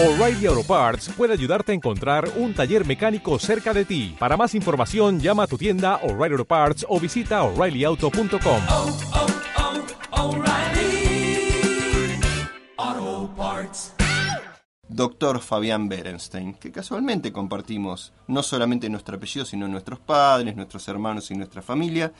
O'Reilly Auto Parts puede ayudarte a encontrar un taller mecánico cerca de ti. Para más información, llama a tu tienda O'Reilly Auto Parts o visita oreillyauto.com. oh, oh, Parts. Doctor Fabián Berenstein, que casualmente compartimos no solamente nuestro apellido, sino nuestros padres, nuestros hermanos y nuestra familia.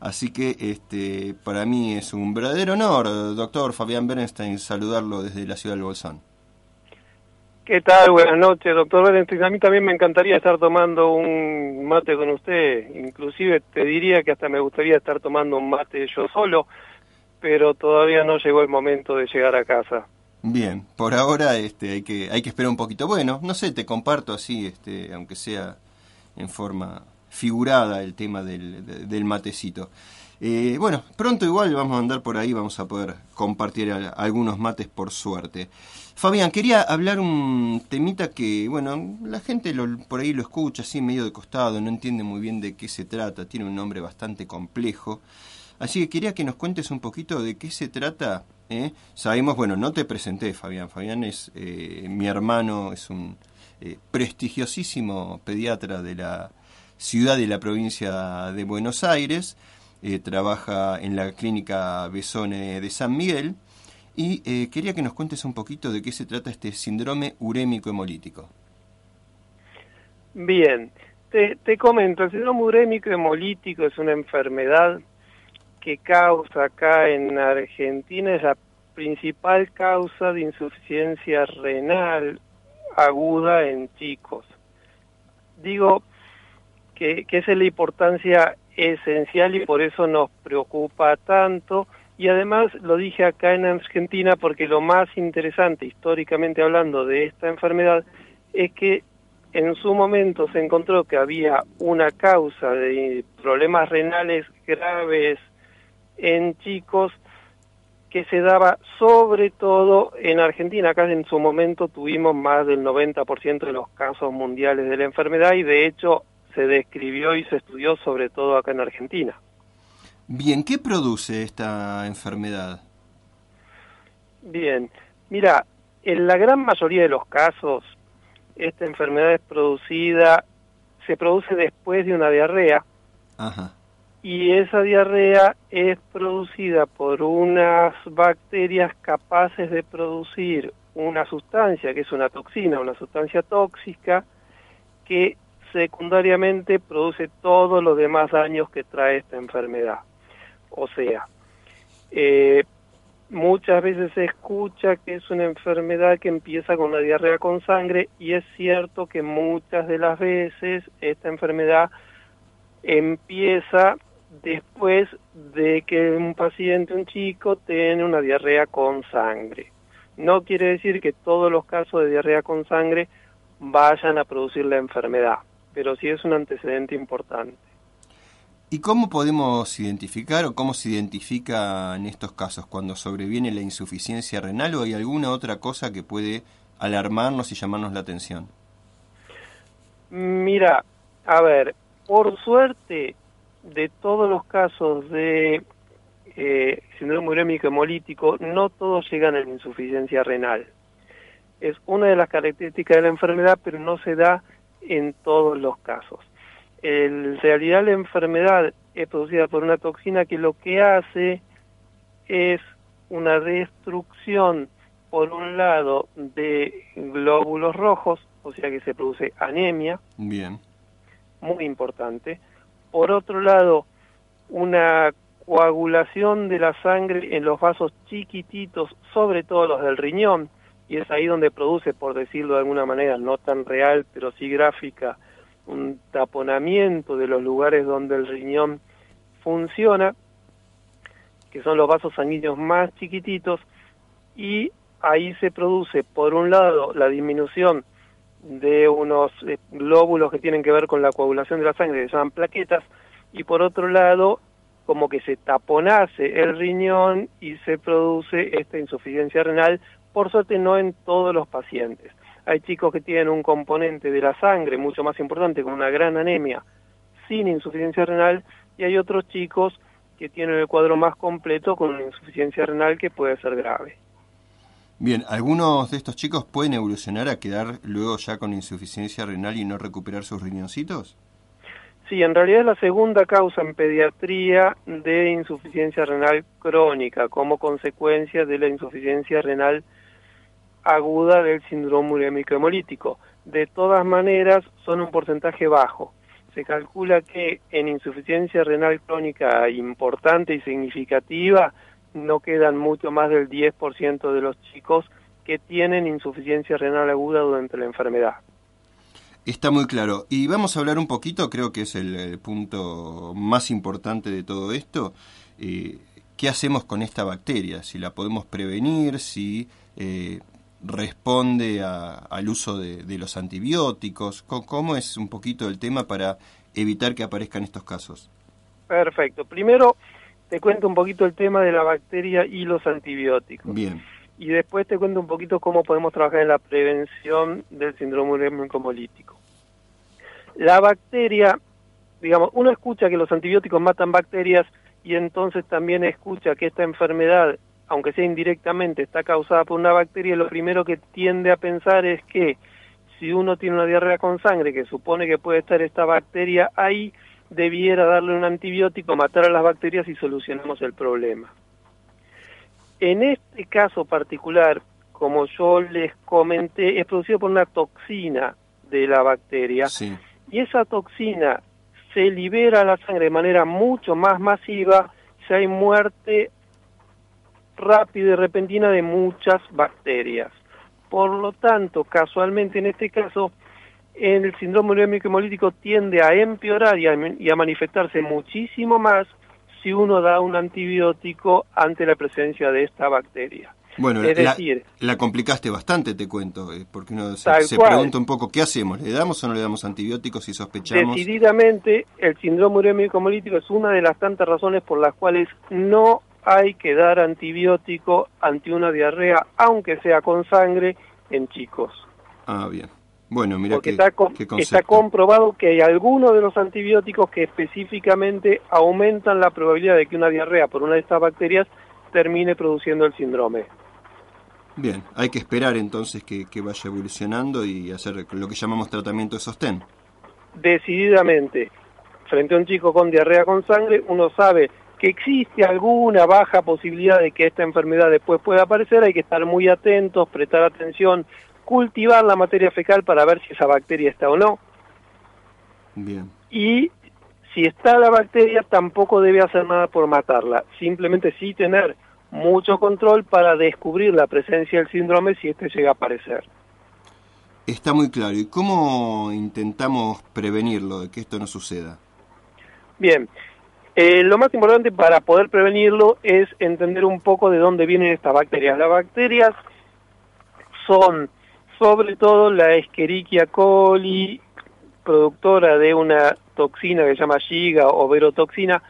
Así que este, para mí es un verdadero honor, doctor Fabián Berenstein, saludarlo desde la ciudad del Bolsón. ¿Qué tal? Buenas noches, doctor Berenstein. A mí también me encantaría estar tomando un mate con usted. Inclusive te diría que hasta me gustaría estar tomando un mate yo solo, pero todavía no llegó el momento de llegar a casa. Bien, por ahora este, hay, que, hay que esperar un poquito. Bueno, no sé, te comparto así, este, aunque sea en forma figurada el tema del, de- del matecito. Eh, bueno, pronto igual vamos a andar por ahí, vamos a poder compartir al- algunos mates por suerte. Fabián, quería hablar un temita que, bueno, la gente lo- por ahí lo escucha así medio de costado, no entiende muy bien de qué se trata, tiene un nombre bastante complejo. Así que quería que nos cuentes un poquito de qué se trata. ¿eh? Sabemos, bueno, no te presenté, Fabián. Fabián es eh, mi hermano, es un eh, prestigiosísimo pediatra de la ciudad de la provincia de Buenos Aires. Eh, trabaja en la clínica Besone de San Miguel. Y eh, quería que nos cuentes un poquito de qué se trata este síndrome urémico hemolítico. Bien, te, comento, el síndrome urémico hemolítico es una enfermedad que causa acá en Argentina, es la principal causa de insuficiencia renal aguda en chicos. Digo que, que esa es la importancia esencial y por eso nos preocupa tanto. Y además lo dije acá en Argentina porque lo más interesante históricamente hablando de esta enfermedad es que en su momento se encontró que había una causa de problemas renales graves en chicos que se daba sobre todo en Argentina. Acá en su momento tuvimos más del 90% de los casos mundiales de la enfermedad y de hecho se describió y se estudió sobre todo acá en Argentina. Bien, ¿qué produce esta enfermedad? Bien, mira, en la gran mayoría de los casos esta enfermedad es producida, se produce después de una diarrea Ajá. y esa diarrea es producida por unas bacterias capaces de producir una sustancia que es una toxina, una sustancia tóxica que secundariamente produce todos los demás daños que trae esta enfermedad. O sea, eh, muchas veces se escucha que es una enfermedad que empieza con una diarrea con sangre y es cierto que muchas de las veces esta enfermedad empieza después de que un paciente, un chico, tiene una diarrea con sangre. No quiere decir que todos los casos de diarrea con sangre vayan a producir la enfermedad, pero sí es un antecedente importante. ¿Y cómo podemos identificar o cómo se identifica en estos casos cuando sobreviene la insuficiencia renal o hay alguna otra cosa que puede alarmarnos y llamarnos la atención? Mira, a ver, por suerte, de todos los casos de eh, síndrome urémico hemolítico, no todos llegan a la insuficiencia renal. Es una de las características de la enfermedad, pero no se da en todos los casos. En realidad la enfermedad es producida por una toxina que lo que hace es una destrucción, por un lado, de glóbulos rojos, o sea que se produce anemia, Bien. muy importante. Por otro lado, una coagulación de la sangre en los vasos chiquititos, sobre todo los del riñón, y es ahí donde produce, por decirlo de alguna manera, no tan real, pero sí gráfica, un taponamiento de los lugares donde el riñón funciona, que son los vasos sanguíneos más chiquititos, y ahí se produce, por un lado, la disminución de unos eh, glóbulos que tienen que ver con la coagulación de la sangre, que se llaman plaquetas, y por otro lado, como que se taponase el riñón y se produce esta insuficiencia renal, por suerte no en todos los pacientes. Hay chicos que tienen un componente de la sangre mucho más importante, con una gran anemia, sin insuficiencia renal, y hay otros chicos que tienen el cuadro más completo con una insuficiencia renal que puede ser grave. Bien, algunos de estos chicos pueden evolucionar a quedar luego ya con insuficiencia renal y no recuperar sus riñoncitos. Sí, en realidad es la segunda causa en pediatría de insuficiencia renal crónica como consecuencia de la insuficiencia renal aguda del síndrome urémico hemolítico. De todas maneras, son un porcentaje bajo. Se calcula que en insuficiencia renal crónica importante y significativa no quedan mucho más del 10% de los chicos que tienen insuficiencia renal aguda durante la enfermedad. Está muy claro. Y vamos a hablar un poquito, creo que es el, punto más importante de todo esto. Eh, ¿Qué hacemos con esta bacteria? Si la podemos prevenir, si eh, responde al uso de, los antibióticos. ¿Cómo es un poquito el tema para evitar que aparezcan estos casos? Perfecto. Primero te cuento un poquito el tema de la bacteria y los antibióticos. Bien. Y después te cuento un poquito cómo podemos trabajar en la prevención del síndrome urémico hemolítico. La bacteria, digamos, uno escucha que los antibióticos matan bacterias y entonces también escucha que esta enfermedad aunque sea indirectamente, está causada por una bacteria, lo primero que tiende a pensar es que si uno tiene una diarrea con sangre, que supone que puede estar esta bacteria ahí, debiera darle un antibiótico, matar a las bacterias y solucionamos el problema. En este caso particular, como yo les comenté, es producido por una toxina de la bacteria y esa toxina se libera a la sangre de manera mucho más masiva si hay muerte rápida y repentina de muchas bacterias. Por lo tanto, casualmente en este caso, el síndrome urémico hemolítico tiende a empeorar y a, manifestarse muchísimo más si uno da un antibiótico ante la presencia de esta bacteria. Bueno, es la, decir, la complicaste bastante, te cuento, eh, porque uno se, pregunta un poco, ¿qué hacemos? ¿Le damos o no le damos antibióticos si sospechamos? Decididamente, el síndrome urémico hemolítico es una de las tantas razones por las cuales no hay que dar antibiótico ante una diarrea, aunque sea con sangre, en chicos. Ah, bien. Bueno, mira Porque está, está comprobado que hay algunos de los antibióticos que específicamente aumentan la probabilidad de que una diarrea por una de estas bacterias termine produciendo el síndrome. Bien, hay que esperar entonces que, que vaya evolucionando y hacer lo que llamamos tratamiento de sostén. Decididamente, frente a un chico con diarrea con sangre, uno sabe que existe alguna baja posibilidad de que esta enfermedad después pueda aparecer, hay que estar muy atentos, prestar atención, cultivar la materia fecal para ver si esa bacteria está o no. Bien. Y si está la bacteria, tampoco debe hacer nada por matarla, simplemente sí tener mucho control para descubrir la presencia del síndrome si este llega a aparecer. Está muy claro. ¿Y cómo intentamos prevenirlo, de que esto no suceda? Bien, eh, lo más importante para poder prevenirlo es entender un poco de dónde vienen estas bacterias. Las bacterias son sobre todo la Escherichia coli, productora de una toxina que se llama Shiga o verotoxina,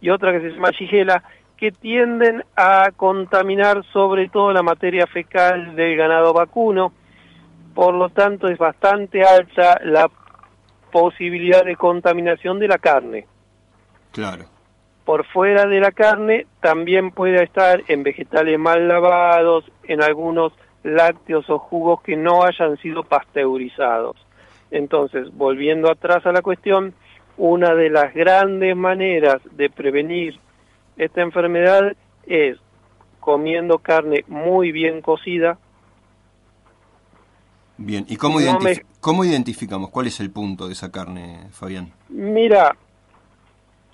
y otra que se llama Shigella, que tienden a contaminar sobre todo la materia fecal del ganado vacuno. Por lo tanto, es bastante alta la posibilidad de contaminación de la carne. Claro. Por fuera de la carne también puede estar en vegetales mal lavados, en algunos lácteos o jugos que no hayan sido pasteurizados. Entonces, volviendo atrás a la cuestión, una de las grandes maneras de prevenir esta enfermedad es comiendo carne muy bien cocida. Bien, ¿y cómo, cómo identificamos? ¿Cuál es el punto de esa carne, Fabián? Mira,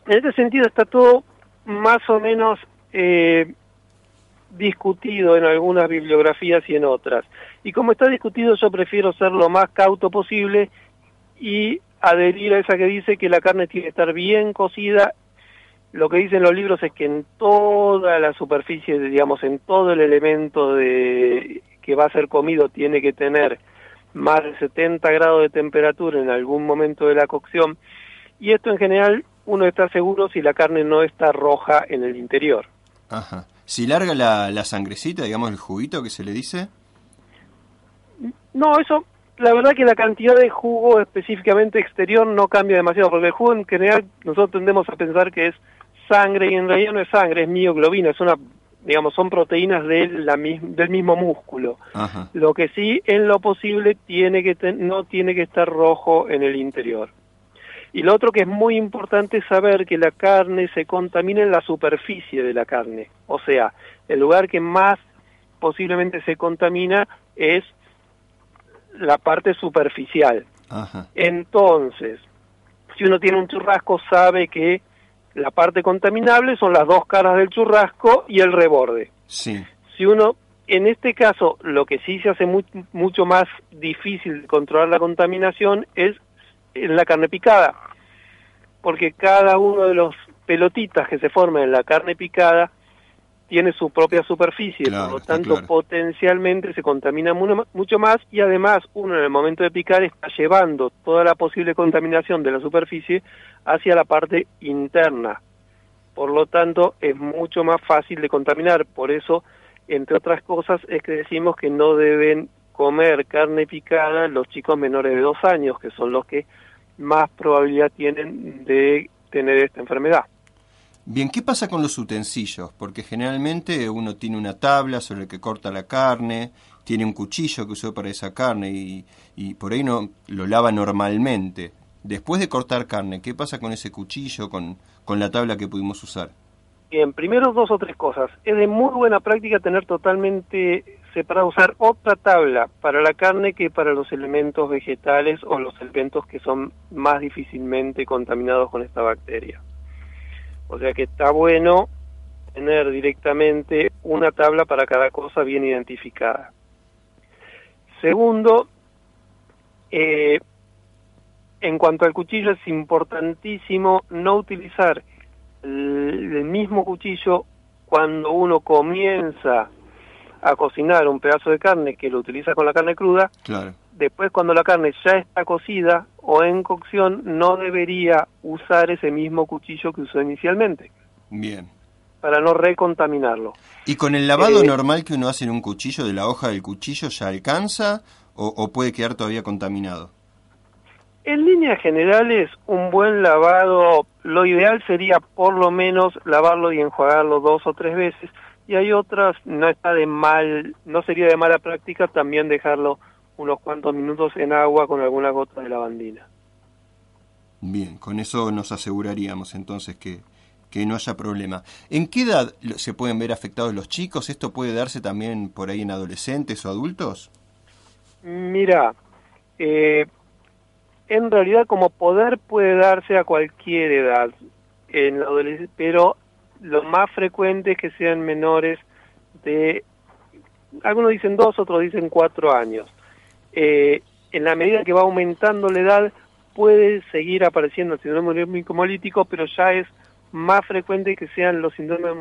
en este sentido está todo más o menos eh, discutido en algunas bibliografías y en otras. Y como está discutido, yo prefiero ser lo más cauto posible y adherir a esa que dice que la carne tiene que estar bien cocida. Lo que dicen los libros es que en toda la superficie, digamos, en todo el elemento de, que va a ser comido tiene que tener más de 70 grados de temperatura en algún momento de la cocción. Y esto en general uno está seguro si la carne no está roja en el interior. Ajá. Si larga la, la sangrecita, digamos, el juguito que se le dice. No, eso, la verdad que la cantidad de jugo específicamente exterior no cambia demasiado, porque el jugo en general nosotros tendemos a pensar que es sangre y en realidad no es sangre, es mioglobina, es una digamos, son proteínas de la, mis- del mismo músculo. Ajá. Lo que sí, en lo posible, tiene que ten- no tiene que estar rojo en el interior. Y lo otro que es muy importante es saber que la carne se contamina en la superficie de la carne. O sea, el lugar que más posiblemente se contamina es la parte superficial. Ajá. Entonces, si uno tiene un churrasco, sabe que la parte contaminable son las dos caras del churrasco y el reborde. Sí. Si uno, en este caso, lo que sí se hace mu- mucho más difícil controlar la contaminación es en la carne picada, porque cada uno de los pelotitas que se forman en la carne picada tiene su propia superficie, Claro, por lo tanto claro. potencialmente se contamina mu- mucho más y además uno en el momento de picar está llevando toda la posible contaminación de la superficie hacia la parte interna. Por lo tanto, es mucho más fácil de contaminar. Por eso, entre otras cosas, es que decimos que no deben comer carne picada los chicos menores de dos años, que son los que más probabilidad tienen de tener esta enfermedad. Bien, ¿qué pasa con los utensilios? Porque generalmente uno tiene una tabla sobre la que corta la carne, tiene un cuchillo que usó para esa carne y, y por ahí no lo lava normalmente. Después de cortar carne, ¿qué pasa con ese cuchillo, con, con la tabla que pudimos usar? Bien, primero dos o tres cosas. Es de muy buena práctica tener totalmente separado, usar otra tabla para la carne que para los elementos vegetales o los elementos que son más difícilmente contaminados con esta bacteria. O sea que está bueno tener directamente una tabla para cada cosa bien identificada. Segundo, eh, en cuanto al cuchillo es importantísimo no utilizar el mismo cuchillo cuando uno comienza a cocinar un pedazo de carne que lo utiliza con la carne cruda, Claro. después cuando la carne ya está cocida o en cocción no debería usar ese mismo cuchillo que usó inicialmente Bien. para no recontaminarlo. ¿Y con el lavado Eh, normal que uno hace en un cuchillo, de la hoja del cuchillo, ya alcanza o, o puede quedar todavía contaminado? En líneas generales, un buen lavado, lo ideal sería por lo menos lavarlo y enjuagarlo dos o tres veces, y hay otras, no está de mal, no sería de mala práctica también dejarlo unos cuantos minutos en agua con alguna gota de lavandina. Bien, con eso nos aseguraríamos entonces que, que no haya problema. ¿En qué edad se pueden ver afectados los chicos? ¿Esto puede darse también por ahí en adolescentes o adultos? Mira, eh, en realidad como poder puede darse a cualquier edad, en la pero lo más frecuente es que sean menores de, algunos dicen dos, otros dicen cuatro años. Eh, en la medida que va aumentando la edad, puede seguir apareciendo el síndrome urémico hemolítico, pero ya es más frecuente que sean los síndromes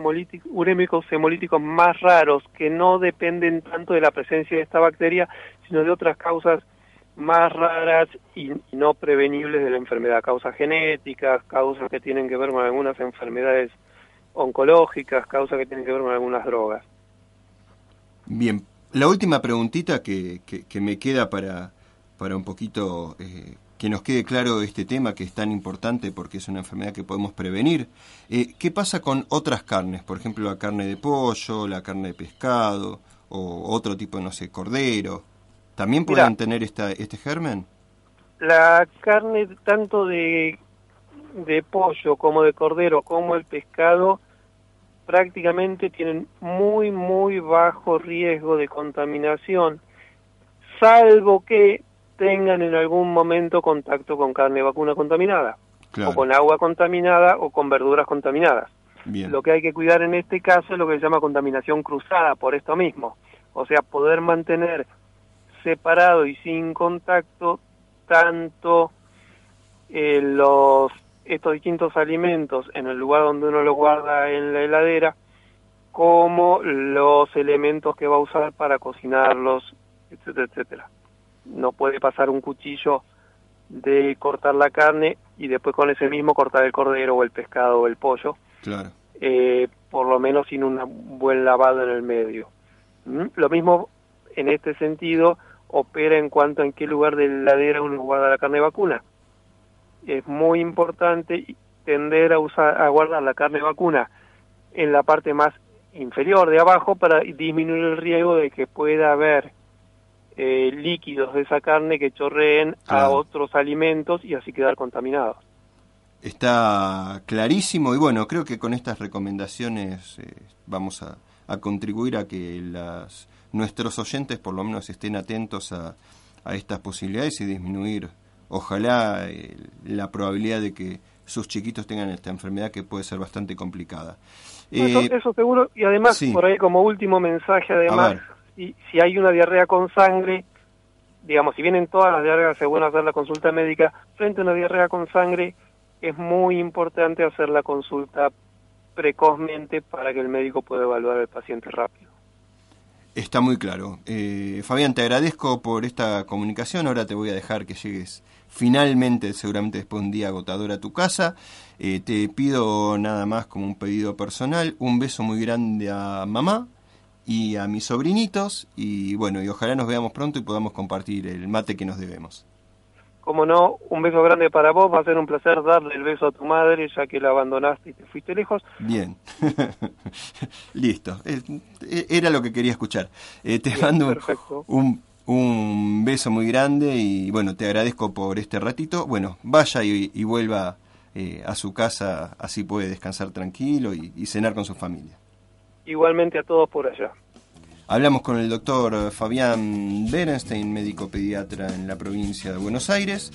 urémicos hemolíticos más raros, que no dependen tanto de la presencia de esta bacteria, sino de otras causas más raras y no prevenibles de la enfermedad, causas genéticas, causas que tienen que ver con algunas enfermedades oncológicas, causas que tienen que ver con algunas drogas. Bien, la última preguntita que, que- que me queda para, para un poquito eh, que nos quede claro este tema que es tan importante porque es una enfermedad que podemos prevenir. Eh, ¿Qué pasa con otras carnes? Por ejemplo, la carne de pollo, la carne de pescado o otro tipo, no sé, cordero. ¿También Mira. pueden tener esta, este germen? La carne tanto de, de pollo como de cordero como el pescado prácticamente tienen muy muy bajo riesgo de contaminación, salvo que tengan en algún momento contacto con carne vacuna contaminada, Claro. o con agua contaminada o con verduras contaminadas. Bien. Lo que hay que cuidar en este caso es lo que se llama contaminación cruzada, por esto mismo. O sea, poder mantener separado y sin contacto tanto eh, los estos distintos alimentos en el lugar donde uno los guarda en la heladera como los elementos que va a usar para cocinarlos, etcétera, etcétera. No puede pasar un cuchillo de cortar la carne y después con ese mismo cortar el cordero o el pescado o el pollo, Claro. eh, por lo menos sin un buen lavado en el medio. ¿Mm? Lo mismo en este sentido opera en cuanto a en qué lugar de la heladera uno guarda la carne vacuna. Es muy importante tender a usar a guardar la carne vacuna en la parte más inferior de abajo para disminuir el riesgo de que pueda haber eh, líquidos de esa carne que chorreen a otros alimentos y así quedar contaminados. Está clarísimo y bueno, creo que con estas recomendaciones eh, vamos a, a contribuir a que las, nuestros oyentes por lo menos estén atentos a, a estas posibilidades y disminuir, ojalá, eh, la probabilidad de que sus chiquitos tengan esta enfermedad que puede ser bastante complicada. Eso, Eh, eso seguro, y además, sí. por ahí como último mensaje, además, si, si hay una diarrea con sangre, digamos, si vienen todas las diarreas según hacer la consulta médica, frente a una diarrea con sangre, es muy importante hacer la consulta precozmente para que el médico pueda evaluar al paciente rápido. Está muy claro. Eh, Fabián, te agradezco por esta comunicación. Ahora te voy a dejar que llegues finalmente, seguramente después de un día agotador a tu casa. Eh, te pido nada más como un pedido personal, un beso muy grande a mamá y a mis sobrinitos. Y bueno, y ojalá nos veamos pronto y podamos compartir el mate que nos debemos. Como no, un beso grande para vos, va a ser un placer darle el beso a tu madre, ya que la abandonaste y te fuiste lejos. Bien. Listo. Eh, eh, Era lo que quería escuchar. Eh, te Bien, mando perfecto. un, un beso muy grande y bueno, te agradezco por este ratito. Bueno, vaya y, y vuelva eh, a su casa, así puede descansar tranquilo y, y cenar con su familia. Igualmente a todos por allá. Hablamos con el doctor Fabián Berenstein, médico pediatra en la provincia de Buenos Aires.